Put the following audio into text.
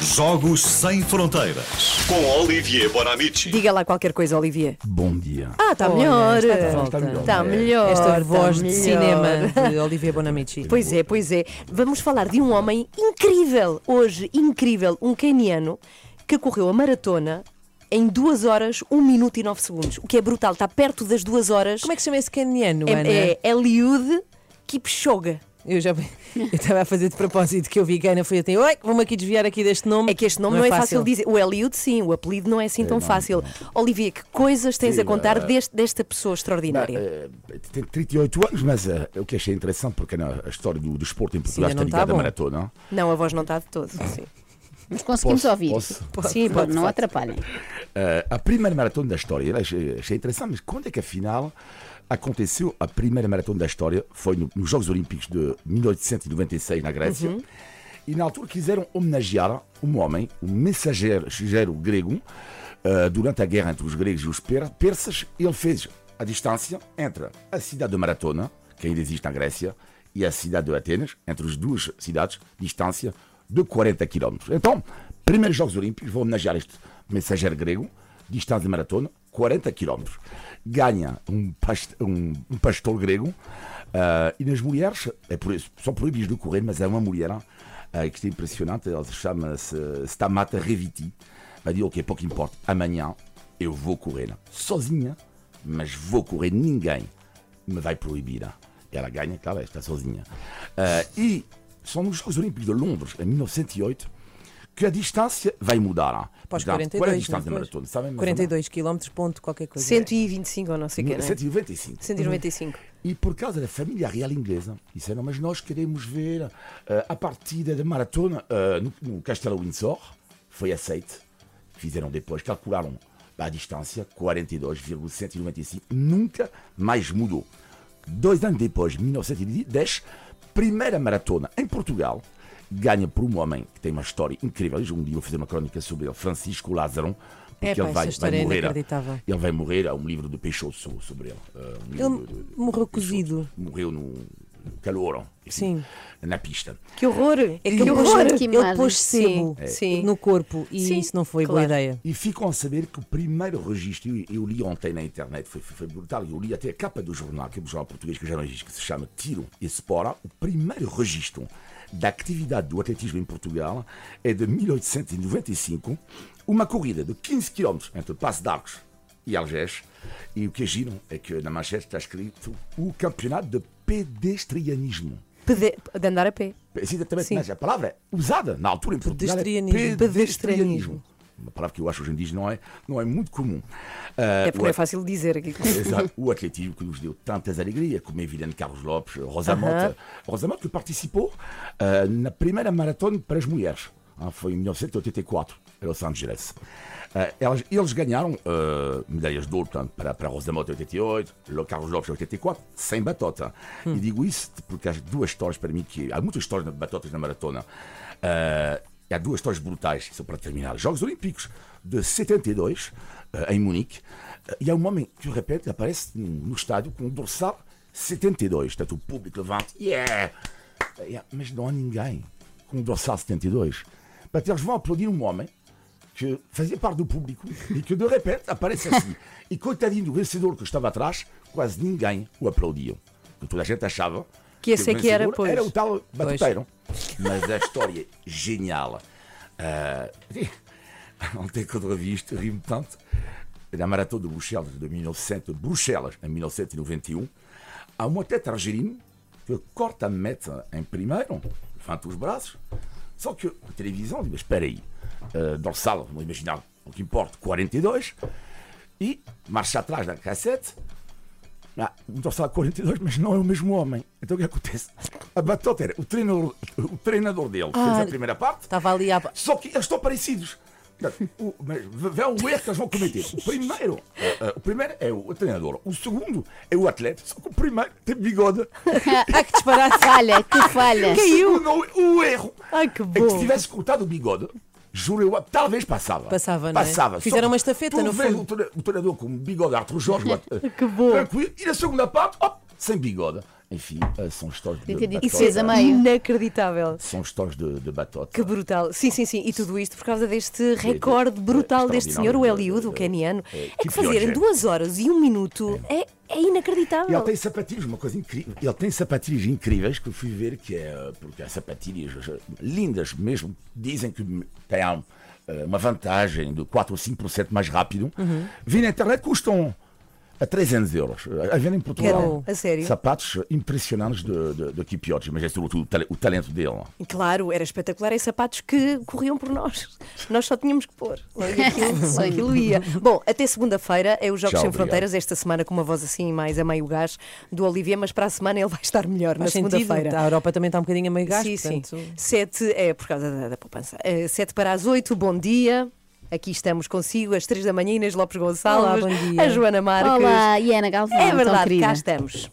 Jogos Sem Fronteiras com Olivier Bonamici. Diga lá qualquer coisa, Olivier. Bom dia. Ah, está melhor. está de volta. Está melhor. Está É. melhor. Esta está voz de melhor. cinema de Olivier Bonamici. Pois é, pois é. Vamos falar de um homem incrível, hoje, incrível, um queniano que correu a maratona em 2 horas, 1 minuto e 9 segundos. O que é brutal, está perto das 2 horas. Como é que se chama esse caniano, Ana? É, é Eliud Kipchoge. Eu já eu estava a fazer de propósito que eu vi que a Ana foi assim, oi, vamos aqui desviar aqui deste nome. É que este nome não, é fácil de dizer. O Eliud, sim, o apelido não é assim tão fácil. Olivier, que coisas tens Sim, a contar eh, deste- desta pessoa extraordinária? Eh, Tem 38 anos, mas eh, o que achei interessante, porque a história do, esporte em Portugal ainda está não está ligada à bom. maratona. Não, a voz não está de todo. Sim. Mas conseguimos Posso- ouvir. posso? Sim, pode, não pode. atrapalhem. Eh, a primeira maratona da história, achei, interessante, mas quando é que afinal aconteceu a primeira maratona da história? Foi no- nos Jogos Olímpicos de 1896 na Grécia. E na altura quiseram homenagear um homem, um mensageiro grego, eh, durante a guerra entre os gregos e os per- persas. Ele fez a distância entre a cidade de Maratona, que ainda existe na Grécia, e a cidade de Atenas, entre as duas cidades, distância de 40 km. Então, primeiros Jogos Olímpicos, vou homenagear este mensageiro grego, distância de maratona, 40 km. Ganha um, past- um- um pastor grego ah, e nas mulheres, é por isso, são proibidos de correr, mas é uma mulher ah, que é impressionante, ela se chama-se Stamata Reviti. Ela diz, ok, pouco importa, amanhã eu vou correr sozinha, mas vou correr, ninguém me vai proibir. Ela ganha, claro, está sozinha. Ah, e são nos Jogos Olímpicos de Londres, em 1908, que a distância vai mudar. Pós Portanto, 42, qual é a não distância da maratona? Sabem mais ou 42 km, ponto qualquer coisa. 125 ou não sei o que, menos? não é? 195. 195. E por causa da família real inglesa, disseram, mas nós queremos ver eh, a partida da maratona eh, no, no Castelo Windsor. Foi aceite. Fizeram depois, calcularam a distância, 42,195. Nunca mais mudou. Dois anos depois, 1910, primeira maratona Portugal, ganha por um homem que tem uma história incrível. Um dia eu vou fazer uma crónica sobre ele, Francisco Lázaro. Porque Epá, ele vai, vai é morrer. Ele vai morrer. Há um livro do Peixoto so- sobre ele. eh, um Ele do- do- morreu do Peixoto. cozido. Morreu no calor. Sim. Na pista. Que horror! É que que ele horror! pôs, Que ele pôs sebo no corpo e Sim, isso não foi claro. boa ideia. E ficam a saber que o primeiro registro, eu, li ontem na internet, foi, foi, brutal, eu li até a capa do jornal, que é um jornal português que já não existe, que se chama Tiro e Spora. O primeiro registro da atividade do atletismo em Portugal é de 1895, uma corrida de 15 km entre Passo de Arcos e Algés. E o que é giro é que na manchete está escrito o campeonato de pedestrianismo. Pede- De andar a pé. Exatamente, Sim. mas a palavra é usada na altura em Portugal. é Pedestrianismo. pedestrianismo. Uma palavra que eu acho hoje em dia não é, não é muito comum. Ah, É porque o é fácil de dizer aqui. Exato. O atletismo que nos deu tantas alegrias, como é evidente Carlos Lopes, Rosa Mota. Rosa Mota que participou ah, na primeira maratona para as mulheres. Ah, foi em 1984, em Los Angeles. Ah, elas- eles ganharam ah, medalhas de ouro portanto, para, para a Rosa Mota 88, o Carlos Lopes 84, sem batota. E digo isso porque há duas histórias para mim que há muitas histórias de batotas na maratona. Ah, há duas histórias brutais, só para terminar. Jogos Olímpicos de 72, ah, em Munique, e há um homem que de repente aparece no, estádio com um dorsal 72. Portanto, o público levanta, yeah! Mas não há ninguém com um dorsal 72. Portanto, eles vão aplaudir um homem que fazia parte do público e que de repente aparece assim. E coitadinho do vencedor que estava atrás, quase ninguém o aplaudia. Porque toda a gente achava Que esse é que era, pois. Era o tal batuteiro. Mas a história é genial. Ah, ontem quando revi isto, ri-me tanto. Na maratona de Bruxelas de 1900, Bruxelas, em 1991, há um atleta argelino que corta a meta em primeiro, levanta os braços, só que a televisão mas espera aí, uh, dorsal, vamos imaginar, o que importa, 42, e marcha atrás da cassete, ah, um dorsal 42, mas não é o mesmo homem. Então o que acontece? A batota era o treinador, o treinador dele fez Ah, a primeira parte, Estava ali a. só que eles estão parecidos. O, mas vê o erro que eles vão cometer. O primeiro, eh, eh, o primeiro é o treinador. O segundo é o atleta. Só que o primeiro tem bigode. Ah, que disparate! Falha, que falha. O segundo, o erro Ai, que é que se bom! tivesse cortado o bigode, juro eu, talvez passava. Passava, não é? Passava. Fizeram uma estafeta, vês fundo. O tre- o treinador com bigode Arthur Jorge. eh, Que bom. Tranquilo. E na segunda parte, op, sem bigode. Enfim, eh, são histórias de a meio. Inacreditável. São histórias de, de batota. Que brutal. Sim, sim, sim. E tudo isto por causa deste recorde brutal deste senhor, o Eliud, o keniano. É, É que que fazer em pior, duas horas e um minuto é, é E inacreditável. ele tem sapatilhas, uma coisa incrível. Ele tem sapatilhas incríveis que eu fui ver, que é porque há sapatilhas lindas mesmo. Dizem que têm eh, uma vantagem de 4 ou 5% mais rápido. Vi na internet custam a 300 euros. A venda em Portugal. A sério? Sapatos impressionantes de, de, de Kipiotti, mas é sobretudo o tale- o talento dele. E Claro, era espetacular. E sapatos que corriam por nós. Nós só tínhamos que pôr. E aquilo, aquilo ia. Bom, até segunda-feira é os Jogos Tchau, Sem obrigado. Fronteiras. Esta semana com uma voz assim mais a meio gás do Olivier, mas para a semana ele vai estar melhor Faz na segunda-feira. A Europa também está um bocadinho a meio gasto. sim, sim. portanto- Sete é por causa da, da poupança. Eh, sete para as oito, bom dia. Aqui estamos consigo, às três da manhã, Inês Lopes Gonçalves, Olá, bom dia. a Joana Marques. Olá, e Ana Galvão, É verdade, cá estamos.